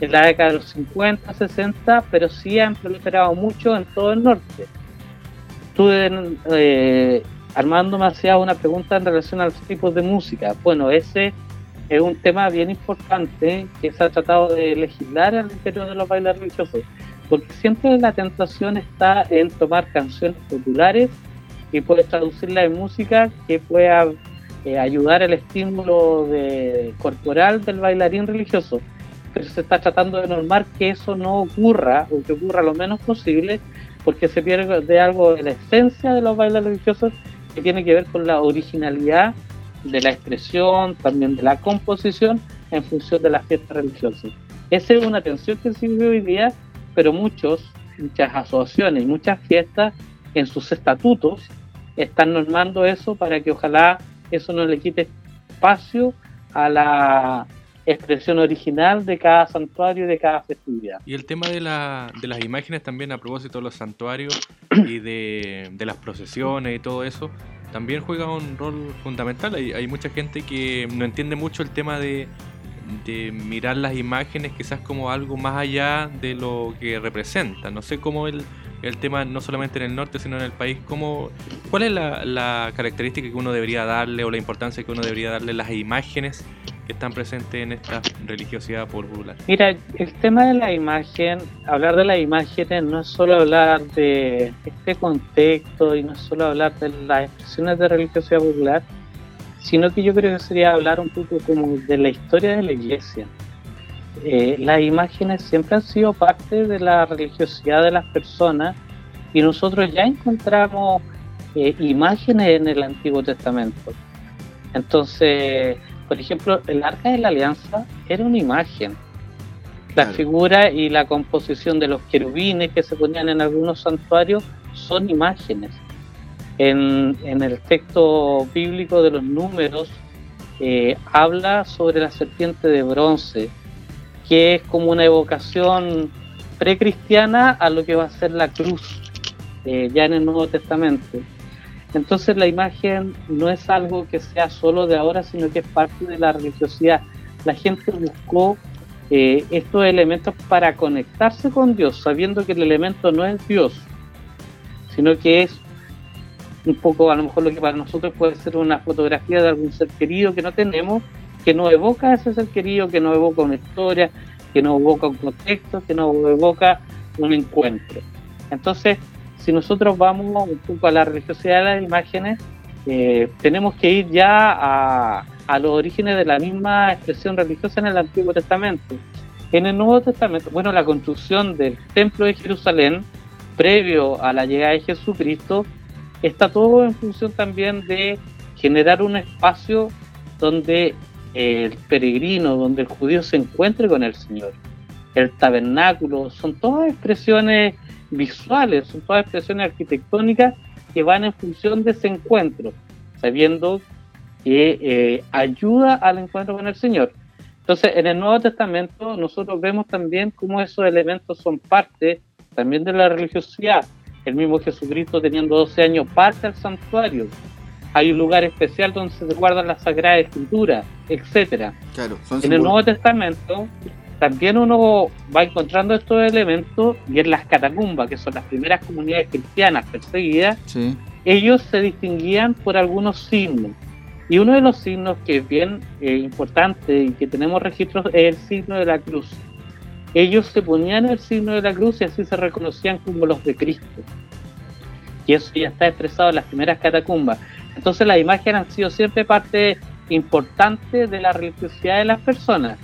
en la década de los 50, 60, pero sí han proliferado mucho en todo el norte. Estuve eh, Armando me una pregunta en relación a los tipos de música. Bueno, ese es un tema bien importante que se ha tratado de legislar al interior de los bailes religiosos, porque siempre la tentación está en tomar canciones populares y poder traducirla en música que pueda eh, ayudar al estímulo corporal del bailarín religioso. Pero se está tratando de normar que eso no ocurra o que ocurra lo menos posible porque se pierde de algo de la esencia de los bailes religiosos que tiene que ver con la originalidad de la expresión, también de la composición en función de las fiestas religiosas. Esa es una tensión que se vive hoy día, pero muchos, muchas asociaciones muchas fiestas en sus estatutos están normando eso para que ojalá eso no le quite espacio a la expresión original de cada santuario y de cada festividad. Y el tema de, la, de las imágenes también a propósito de los santuarios y de, de las procesiones y todo eso, también juega un rol fundamental. Hay, hay mucha gente que no entiende mucho el tema de, mirar las imágenes quizás como algo más allá de lo que representa. No sé cómo el, el tema no solamente en el norte, sino en el país. ¿Cómo, ¿Cuál es la, característica que uno debería darle o la importancia que uno debería darle a las imágenes que están presentes en esta religiosidad popular? Mira, el tema de la imagen, hablar de las imágenes no es solo hablar de este contexto y no es solo hablar de las expresiones de religiosidad popular, sino que yo creo que sería hablar un poco como de la historia de la iglesia. Eh, las imágenes siempre han sido parte de la religiosidad de las personas y nosotros ya encontramos eh, imágenes en el Antiguo Testamento. Entonces, por ejemplo, el arca de la alianza era una imagen. La figura y la composición de los querubines que se ponían en algunos santuarios son imágenes. En, el texto bíblico de los números eh, habla sobre la serpiente de bronce, que es como una evocación precristiana a lo que va a ser la cruz, eh, ya en el Nuevo Testamento. Entonces la imagen no es algo que sea solo de ahora, sino que es parte de la religiosidad. La gente buscó eh, estos elementos para conectarse con Dios, sabiendo que el elemento no es Dios, sino que es un poco a lo mejor lo que para nosotros puede ser una fotografía de algún ser querido que no tenemos, que nos evoca a ese ser querido, que nos evoca una historia, que nos evoca un contexto, que nos evoca un encuentro. Entonces, si nosotros vamos un poco a la religiosidad de las imágenes, eh, tenemos que ir ya a, a, los orígenes de la misma expresión religiosa en el Antiguo Testamento. En el Nuevo Testamento, bueno, la construcción del Templo de Jerusalén, previo a la llegada de Jesucristo, está todo en función también de generar un espacio donde el peregrino, donde el judío se encuentre con el Señor. El tabernáculo, son todas expresiones visuales, son todas expresiones arquitectónicas que van en función de ese encuentro, sabiendo que eh, ayuda al encuentro con el Señor. Entonces, en el Nuevo Testamento nosotros vemos también cómo esos elementos son parte también de la religiosidad. El mismo Jesucristo teniendo 12 años parte al santuario. Hay un lugar especial donde se guardan las sagradas escrituras, etcétera. Claro, en el Nuevo Testamento también uno va encontrando estos elementos y en las catacumbas, que son las primeras comunidades cristianas perseguidas, ellos se distinguían por algunos signos. Y uno de los signos que es bien eh, importante y que tenemos registros es el signo de la cruz. Ellos se ponían el signo de la cruz y así se reconocían como los de Cristo. Y eso ya está expresado en las primeras catacumbas. Entonces las imágenes han sido siempre parte importante de la religiosidad de las personas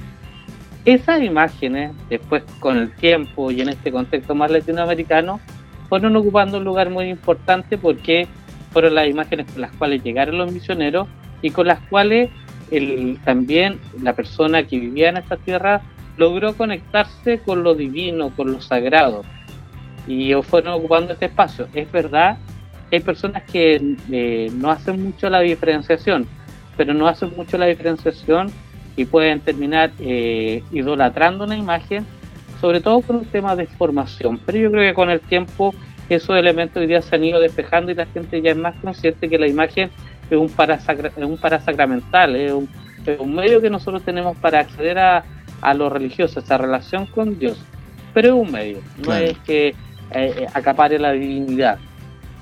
esas imágenes, después con el tiempo y en este contexto más latinoamericano, fueron ocupando un lugar muy importante porque fueron las imágenes con las cuales llegaron los misioneros y con las cuales el, también la persona que vivía en esta tierra logró conectarse con lo divino, con lo sagrado. Y fueron ocupando este espacio. Es verdad hay personas que eh, no hacen mucho la diferenciación, pero no hacen mucho la diferenciación y pueden terminar eh, idolatrando una imagen sobre todo con un tema de formación. Pero yo creo que con el tiempo esos elementos hoy día se han ido despejando y la gente ya es más consciente que la imagen es un, parasacra, es un parasacramental, es un, es un, medio que nosotros tenemos para acceder a, a lo religioso, esa relación con Dios. Pero es un medio, no claro. es que eh, eh, acapare la divinidad.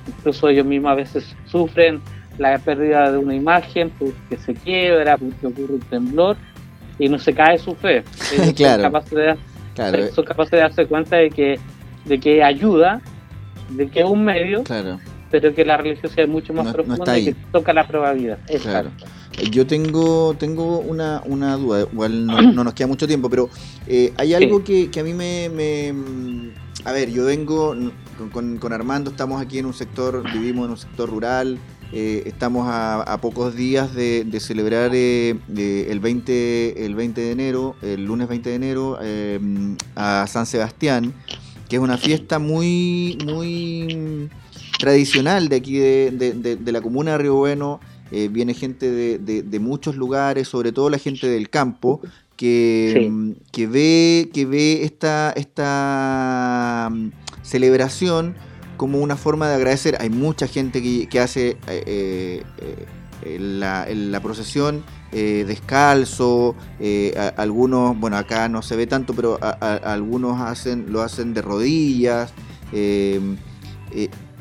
Incluso ellos mismos a veces sufren la pérdida de una imagen porque se quiebra, porque ocurre un temblor y no se cae su fe. Ellos claro. son, capaces de, claro. son capaces de darse cuenta de que, de que ayuda, de que es un medio, claro. pero que la religiosidad es mucho más No- profunda y que toca la probabilidad. Claro. Exacto. Yo tengo, tengo una, una duda, igual no, no nos queda mucho tiempo, pero eh, hay algo que, que a mí me, me- A ver, yo vengo con, Armando, estamos aquí en un sector, vivimos en un sector rural, eh, estamos a, a pocos días de, celebrar eh, el, 20, el 20 de enero, el lunes 20 de enero, eh, a San Sebastián, que es una fiesta muy, muy tradicional de aquí de, la comuna de Río Bueno. Viene gente de muchos lugares, sobre todo la gente del campo, que, Sí. mm, que ve, que ve esta, esta mm, celebración como una forma de agradecer. Hay mucha gente que, que hace eh, eh, eh, la, la procesión eh, descalzo, a- algunos, bueno, acá no se ve tanto, pero a- a- algunos hacen, lo hacen de rodillas.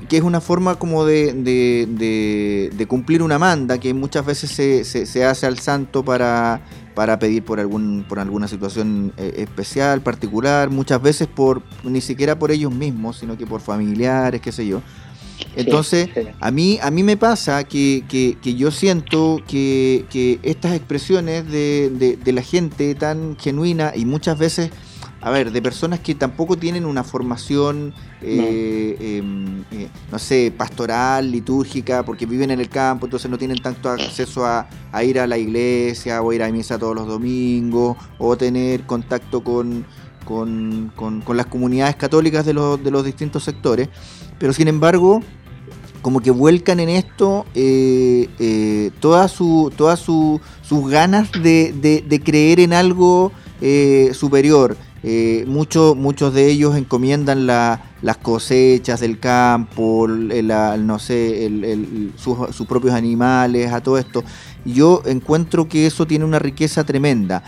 que es una forma como de, de- de- de cumplir una manda que muchas veces se, se- se hace al santo para, para pedir por algún por alguna situación eh, especial, particular, muchas veces por ni siquiera por ellos mismos, sino que por familiares, qué sé yo. Entonces, Sí, sí. a mí, a mí me pasa que, que- que yo siento que, que estas expresiones de, de- de la gente tan genuina y muchas veces, a ver, de personas que tampoco tienen una formación, eh, em, eh, no sé, pastoral, litúrgica, porque viven en el campo, entonces no tienen tanto acceso a, a ir a la iglesia o ir a misa todos los domingos o tener contacto con, con, con- con las comunidades católicas de los, de los distintos sectores. Pero sin embargo, como que vuelcan en esto eh, eh, todas su, todas su- sus ganas de, de- de creer en algo eh, superior. Eh, mucho- muchos de ellos encomiendan la- las cosechas del campo, la- no sé, el- el- sus, sus propios animales, a todo esto. Yo encuentro que eso tiene una riqueza tremenda.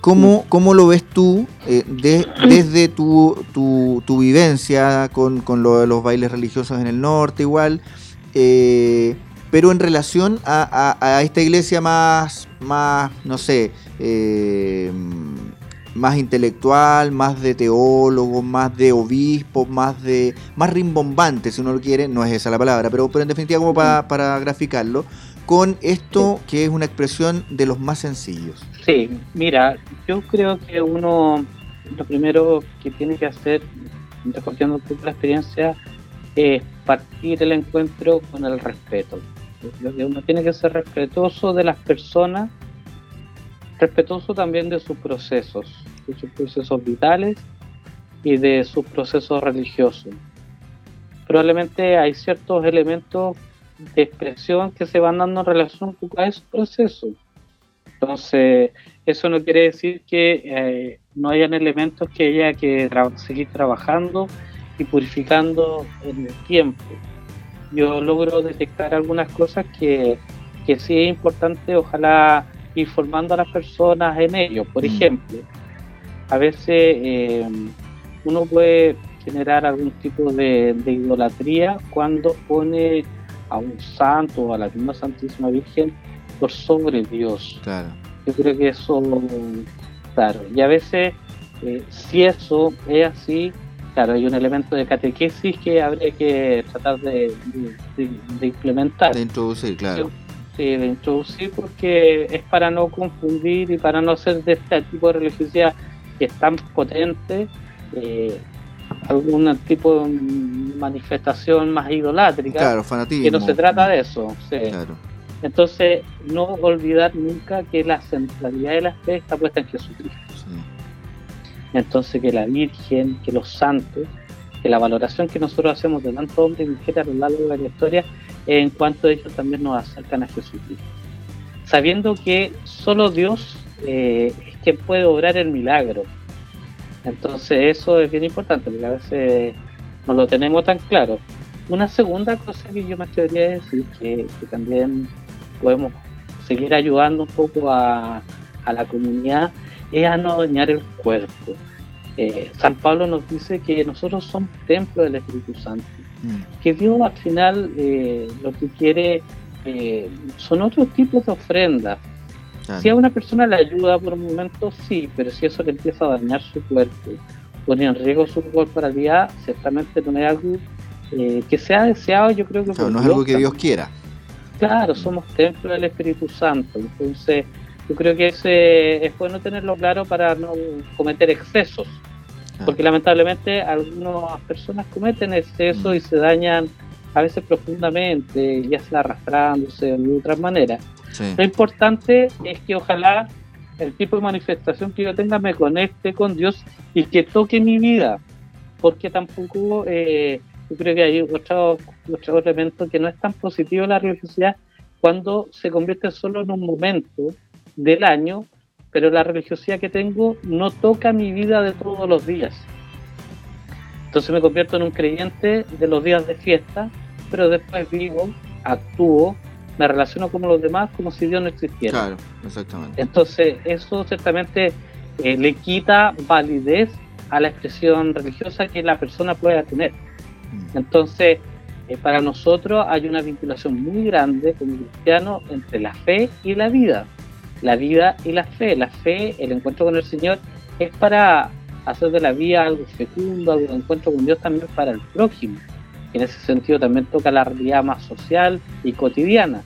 ¿Cómo, cómo lo ves tú eh, de- desde tu, tu- tu vivencia con, con lo de los bailes religiosos en el norte igual? eh, pero en relación a, a- a esta iglesia más, más no sé, eh, más intelectual, más de teólogos, más de obispos, más de más rimbombante, si uno lo quiere, no es esa la palabra, pero, pero en definitiva como para, para graficarlo, con esto que es una expresión de los más sencillos. Sí, mira, yo creo que uno lo primero que tiene que hacer, recogiendo un poco la experiencia, es partir el encuentro con el respeto. Uno tiene que ser respetuoso de las personas, respetuoso también de sus procesos, de sus procesos vitales y de sus procesos religiosos. Probablemente hay ciertos elementos de expresión que se van dando en relación a esos procesos. Entonces, eso no quiere decir que eh, no hayan elementos que haya que seguir trabajando y purificando en el tiempo. Yo logro detectar algunas cosas que, que sí es importante, ojalá ir formando a las personas en ello. Por Mm. ejemplo, a veces eh, uno puede generar algún tipo de, de idolatría cuando pone a un santo o a la misma Santísima Virgen por sobre Dios. Claro. Yo creo que eso, claro, y a veces, eh, si eso es así, claro, hay un elemento de catequesis que habría que tratar de, de- de- de implementar, De introducir, claro. Sí, de introducir, porque es para no confundir y para no hacer de este tipo de religiosidad que es tan potente, eh, algún tipo de manifestación más idolátrica, Claro, fanatismo. que no se trata de eso. sí. Claro. Entonces, no olvidar nunca que la centralidad de la fe está puesta en Jesucristo. sí. Entonces, que la Virgen, que los santos, la valoración que nosotros hacemos de tantos hombres y mujeres a lo largo de la historia, en cuanto a ellos también nos acercan a Jesucristo. Sabiendo que solo Dios eh, es quien puede obrar el milagro. Entonces eso es bien importante, porque a veces no lo tenemos tan claro. Una segunda cosa que yo me atrevería a decir, que, que también podemos seguir ayudando un poco a, a la comunidad, es a no dañar el cuerpo. Eh, San Pablo nos dice que nosotros somos templo del Espíritu Santo, mm. que Dios al final eh, lo que quiere eh, son otros tipos de ofrendas. Si a una persona le ayuda por un momento, sí, pero si eso le empieza a dañar su cuerpo, pone en riesgo su corporalidad, ciertamente no es algo que sea deseado, yo creo que... no es algo que Dios quiera. Claro, somos templo del Espíritu Santo, entonces yo creo que ese es bueno tenerlo claro para no cometer excesos. Ah. Porque lamentablemente algunas personas cometen excesos y mm. se dañan a veces profundamente, ya sea arrastrándose de otras maneras. Lo importante es que ojalá el tipo de manifestación que yo tenga me conecte con Dios y que toque mi vida, porque tampoco eh, yo creo que hay otro, otro elemento que no es tan positivo la religiosidad cuando se convierte solo en un momento del año, pero la religiosidad que tengo no toca mi vida de todos los días. Entonces me convierto en un creyente de los días de fiesta, pero después vivo, actúo, me relaciono con los demás como si Dios no existiera. Claro, exactamente. Entonces eso ciertamente eh, le quita validez a la expresión religiosa que la persona pueda tener. Mm. Entonces, eh, para nosotros hay una vinculación muy grande como cristiano entre la fe y la vida la vida y la fe. La fe, el encuentro con el Señor, es para hacer de la vida algo fecundo, algo encuentro con Dios también para el prójimo. En ese sentido también toca la realidad más social y cotidiana.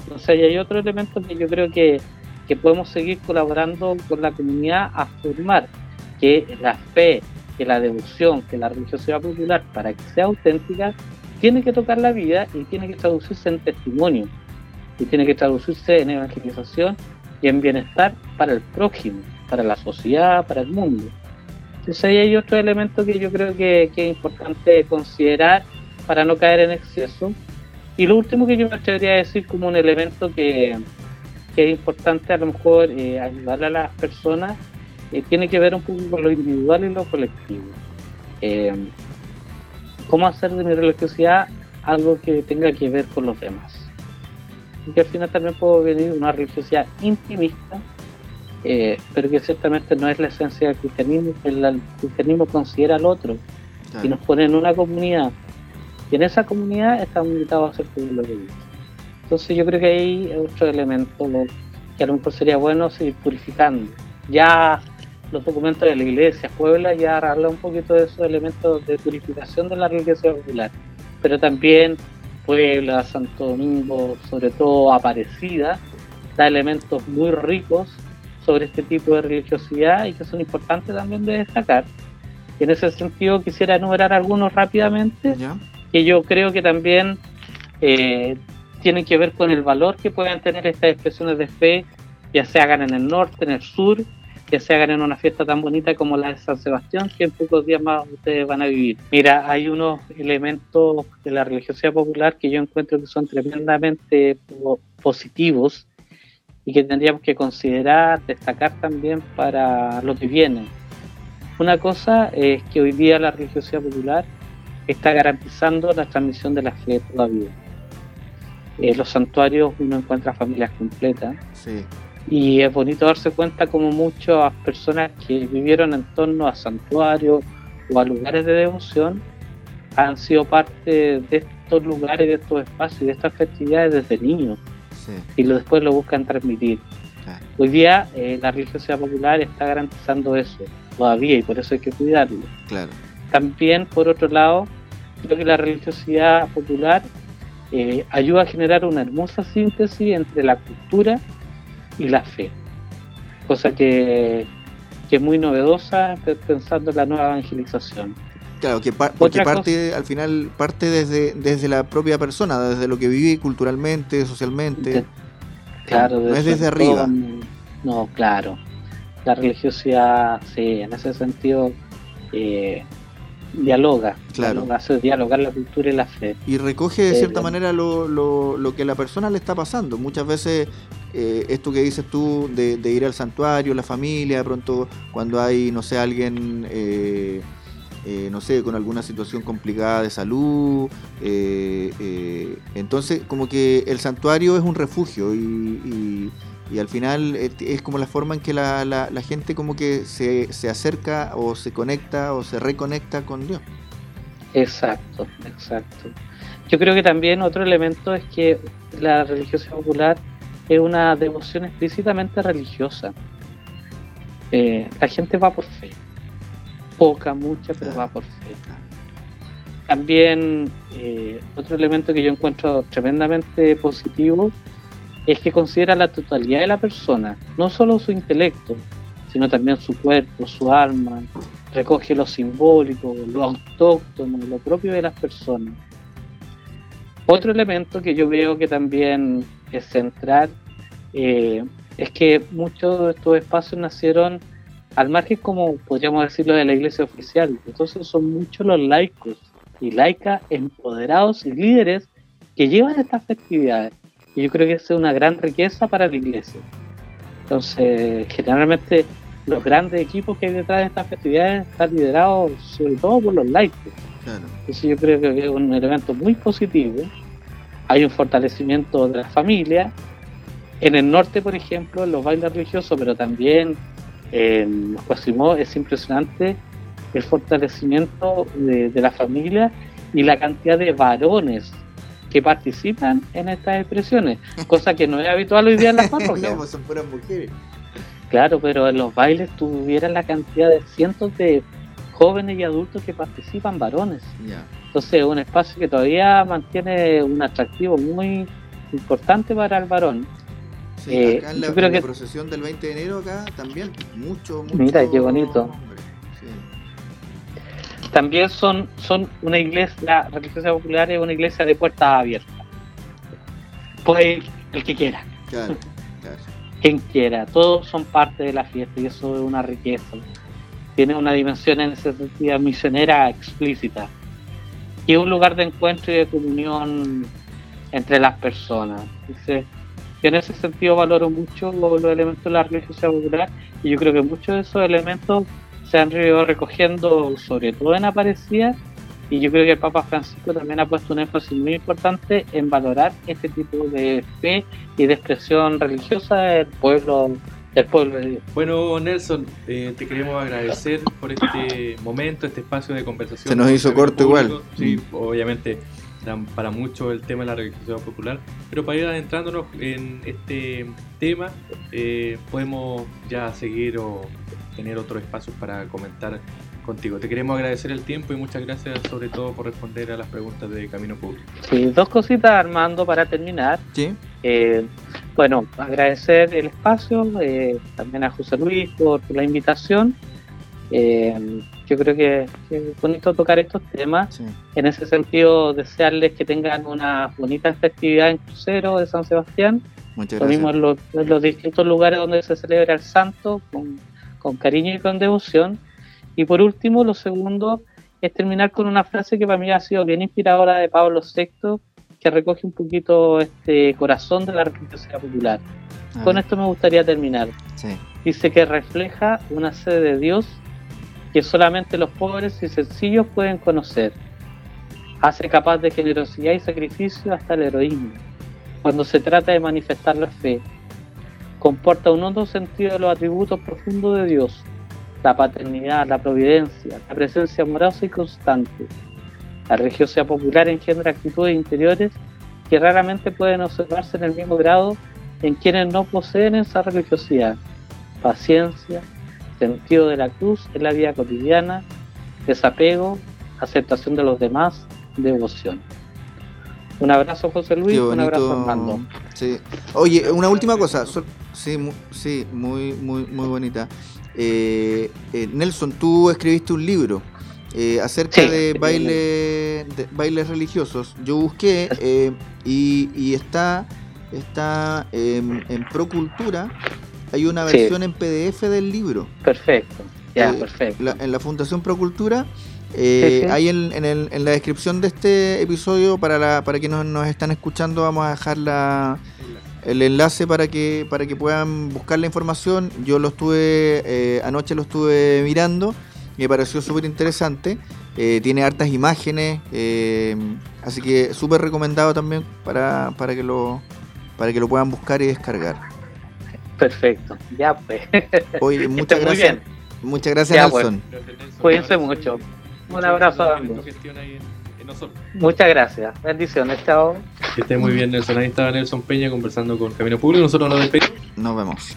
Entonces hay otro elemento que yo creo que, que podemos seguir colaborando con la comunidad a formar que la fe, que la devoción, que la religiosidad popular, para que sea auténtica, tiene que tocar la vida y tiene que traducirse en testimonio y tiene que traducirse en evangelización y en bienestar para el prójimo, para la sociedad, para el mundo. Entonces ahí hay otro elemento que yo creo que, es importante considerar para no caer en exceso. Y lo último que yo me atrevería a decir como un elemento que, es importante a lo mejor eh, ayudarle a las personas, eh, tiene que ver un poco con lo individual y lo colectivo. Eh, ¿Cómo hacer de mi religiosidad algo que tenga que ver con los demás? Que al final también puede venir una religiosidad intimista, eh, pero que ciertamente no es la esencia del cristianismo, el, cristianismo considera al otro y nos pone en una comunidad. Y en esa comunidad estamos invitados a ser pueblo de Dios. Entonces yo creo que hay otro elemento que a lo mejor sería bueno seguir purificando. Ya los documentos de la iglesia, Puebla, ya habla un poquito de esos elementos de purificación de la religiosidad popular, pero también Puebla, Santo Domingo, sobre todo Aparecida, da elementos muy ricos sobre este tipo de religiosidad y que son importantes también de destacar. Y en ese sentido quisiera enumerar algunos rápidamente, que yo creo que también eh, tienen que ver con el valor que pueden tener estas expresiones de fe, ya se hagan en el norte, en el sur, que se hagan en una fiesta tan bonita como la de San Sebastián, que en pocos días más ustedes van a vivir. Mira, hay unos elementos de la religiosidad popular que yo encuentro que son tremendamente positivos y que tendríamos que considerar, destacar también para lo que viene. Una cosa es que hoy día la religiosidad popular está garantizando la transmisión de la fe todavía. En los santuarios uno encuentra familias completas. Sí y es bonito darse cuenta como muchas personas que vivieron en torno a santuarios o a lugares de devoción han sido parte de estos lugares, de estos espacios, de estas festividades desde niños y lo, después lo buscan transmitir. Hoy día eh, la religiosidad popular está garantizando eso todavía y por eso hay que cuidarlo. También, por otro lado, creo que la religiosidad popular eh, ayuda a generar una hermosa síntesis entre la cultura y la fe. Cosa que, es muy novedosa pensando en la nueva evangelización. Claro, que porque parte, al final parte desde, desde la propia persona, desde lo que vive culturalmente, socialmente. claro, no es desde arriba. no, claro. La religiosidad, sí, en ese sentido, eh, dialoga, claro. hace dialogar la cultura y la fe. Y recoge de cierta manera lo, lo, lo, que a la persona le está pasando. Muchas veces eh, esto que dices tú de, ir al santuario, la familia, de pronto cuando hay, no sé, alguien, eh, eh, no sé, con alguna situación complicada de salud, entonces como que el santuario es un refugio y, al final es como la forma en que la, la, gente como que se, se acerca o se conecta o se reconecta con Dios. Exacto, exacto. Yo creo que también otro elemento es que la religiosidad popular es una devoción explícitamente religiosa. Eh, la gente va por fe. Poca, mucha, pero va por fe. También eh, otro elemento que yo encuentro tremendamente positivo es que considera la totalidad de la persona, no solo su intelecto, sino también su cuerpo, su alma, recoge lo simbólico, lo autóctono, lo propio de las personas. Otro elemento que yo veo que también es central eh, es que muchos de estos espacios nacieron al margen, como podríamos decirlo, de la iglesia oficial. Entonces son muchos los laicos y laicas empoderados y líderes que llevan estas festividades. Y yo creo que es una gran riqueza para la iglesia. Entonces, generalmente los grandes equipos que hay detrás de estas festividades están liderados sobre todo por los laicos. Eso yo creo que es un elemento muy positivo. Hay un fortalecimiento de la familia. En el norte, por ejemplo, en los bailes religiosos, pero también en los Quasimodos, es impresionante el fortalecimiento de, la familia y la cantidad de varones que participan en estas expresiones, cosa que no es habitual hoy día en las parroquias. no, pues son puras mujeres. Claro, pero en los bailes tuvieran la cantidad de cientos de jóvenes y adultos que participan varones. Entonces es un espacio que todavía mantiene un atractivo muy importante para el varón. Sí, eh, acá en la, creo que... procesión del 20 de enero acá también, mucho, mucho... Mira, qué bonito. También son, son una iglesia, la religiosa popular es una iglesia de puertas abiertas. Puede ir el que quiera. Claro, claro quien quiera, todos son parte de la fiesta y eso es una riqueza. Tiene una dimensión en ese sentido misionera explícita y un lugar de encuentro y de comunión entre las personas. Entonces, en ese sentido valoro mucho los, elementos de la religiosidad popular y yo creo que muchos de esos elementos se han ido recogiendo sobre todo en Aparecida y yo creo que el Papa Francisco también ha puesto un énfasis muy importante en valorar este tipo de fe y de expresión religiosa del pueblo del pueblo de Dios. Bueno, Nelson, eh, te queremos agradecer por este momento, este espacio de conversación. Se nos hizo corto igual. Sí, obviamente dan para mucho el tema de la religiosidad popular, pero para ir adentrándonos en este tema, eh, podemos ya seguir o tener otros espacios para comentar contigo. Te queremos agradecer el tiempo y muchas gracias sobre todo por responder a las preguntas de Camino Público. Sí, dos cositas Armando para terminar. Sí. Eh, bueno, agradecer el espacio, eh, también a José Luis por, la invitación. Eh, yo creo que, es bonito tocar estos temas. En ese sentido, desearles que tengan una bonita festividad en Crucero de San Sebastián. Muchas gracias. Lo mismo en los, distintos lugares donde se celebra el santo, con, con cariño y con devoción. Y por último, lo segundo es terminar con una frase que para mí ha sido bien inspiradora de Pablo VI, que recoge un poquito este corazón de la religiosidad popular. Con esto me gustaría terminar. Dice que refleja una sede de Dios que solamente los pobres y sencillos pueden conocer. Hace capaz de generosidad y sacrificio hasta el heroísmo. Cuando se trata de manifestar la fe, comporta un hondo sentido de los atributos profundos de Dios la paternidad, la providencia, la presencia amorosa y constante. La religiosidad popular engendra actitudes interiores que raramente pueden observarse en el mismo grado en quienes no poseen esa religiosidad. Paciencia, sentido de la cruz en la vida cotidiana, desapego, aceptación de los demás, devoción. Un abrazo José Luis, un abrazo Armando. Sí. Oye, una última cosa, sí, sí, muy, muy, muy bonita. Eh, eh, Nelson, tú escribiste un libro eh, acerca de, baile, de bailes religiosos. Yo busqué eh, y, está, está en Procultura. Hay una versión en PDF del libro. Perfecto, ya, perfecto. en la Fundación Procultura. Ahí en, en, la descripción de este episodio, para, la, para quienes nos, están escuchando, vamos a dejar la, el enlace para que, para que puedan buscar la información. Yo lo estuve, eh, anoche lo estuve mirando, me pareció súper interesante. Eh, tiene hartas imágenes, eh, así que súper recomendado también para, para, que lo, para que lo puedan buscar y descargar. Perfecto, ya pues. Oye, muchas gracias. Muchas gracias, pues. Nelson. Cuídense mucho. Un abrazo a ambos. Muchas gracias. Bendiciones. Chao. Que esté muy bien, Nelson. Ahí estaba Nelson Peña conversando con Camino Público. Nosotros nos despedimos. Nos vemos.